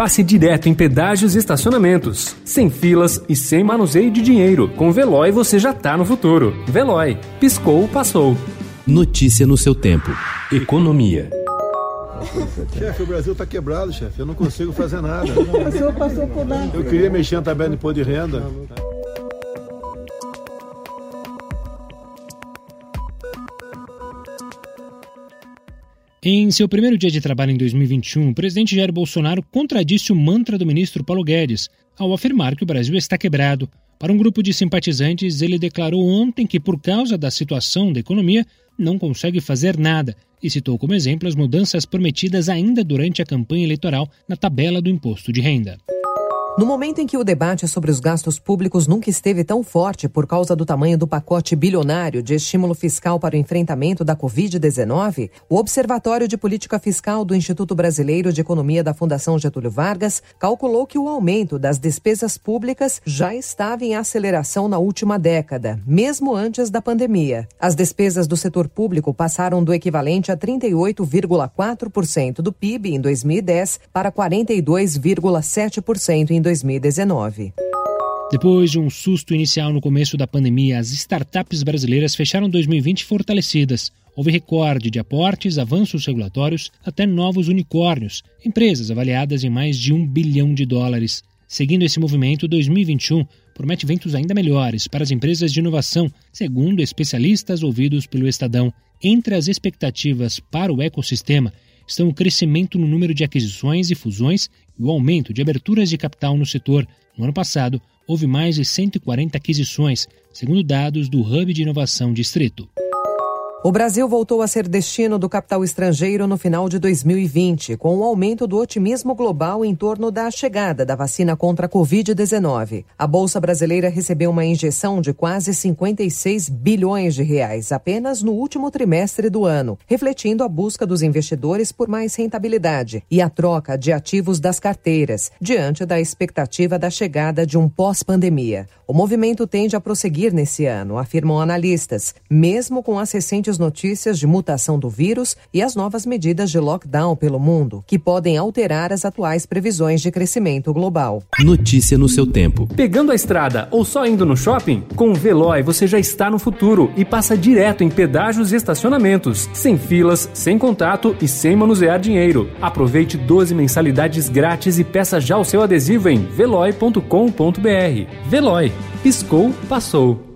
passe direto em pedágios e estacionamentos. Sem filas e sem manuseio de dinheiro. Com Veloy você já tá no futuro. Veloy. Piscou, passou. Notícia no seu tempo. Economia. Chefe, o Brasil está quebrado, chefe. Eu não consigo fazer nada. O senhor passou por lá. Eu queria mexer na tabela de imposto de renda. Em seu primeiro dia de trabalho em 2021, o presidente Jair Bolsonaro contradisse o mantra do ministro Paulo Guedes ao afirmar que o Brasil está quebrado. Para um grupo de simpatizantes, ele declarou ontem que, por causa da situação da economia, não consegue fazer nada e citou como exemplo as mudanças prometidas ainda durante a campanha eleitoral na tabela do imposto de renda. No momento em que o debate sobre os gastos públicos nunca esteve tão forte por causa do tamanho do pacote bilionário de estímulo fiscal para o enfrentamento da Covid-19, o Observatório de Política Fiscal do Instituto Brasileiro de Economia da Fundação Getúlio Vargas calculou que o aumento das despesas públicas já estava em aceleração na última década, mesmo antes da pandemia. As despesas do setor público passaram do equivalente a 38,4% do PIB em 2010 para 42,7% em 2019. Depois de um susto inicial no começo da pandemia, as startups brasileiras fecharam 2020 fortalecidas. Houve recorde de aportes, avanços regulatórios, até novos unicórnios, empresas avaliadas em mais de um bilhão de dólares. Seguindo esse movimento, 2021 promete ventos ainda melhores para as empresas de inovação, segundo especialistas ouvidos pelo Estadão. Entre as expectativas para o ecossistema estão o crescimento no número de aquisições e fusões e o aumento de aberturas de capital no setor. No ano passado, houve mais de 140 aquisições, segundo dados do Hub de Inovação Distrito. O Brasil voltou a ser destino do capital estrangeiro no final de 2020, com o aumento do otimismo global em torno da chegada da vacina contra a Covid-19. A Bolsa Brasileira recebeu uma injeção de quase 56 bilhões de reais apenas no último trimestre do ano, refletindo a busca dos investidores por mais rentabilidade e a troca de ativos das carteiras, diante da expectativa da chegada de um pós-pandemia. O movimento tende a prosseguir nesse ano, afirmam analistas, mesmo com as recentes notícias de mutação do vírus e as novas medidas de lockdown pelo mundo, que podem alterar as atuais previsões de crescimento global. Notícia no seu tempo. Pegando a estrada ou só indo no shopping? Com o Veloy você já está no futuro e passa direto em pedágios e estacionamentos, sem filas, sem contato e sem manusear dinheiro. Aproveite 12 mensalidades grátis e peça já o seu adesivo em veloy.com.br. Veloy Piscou, passou.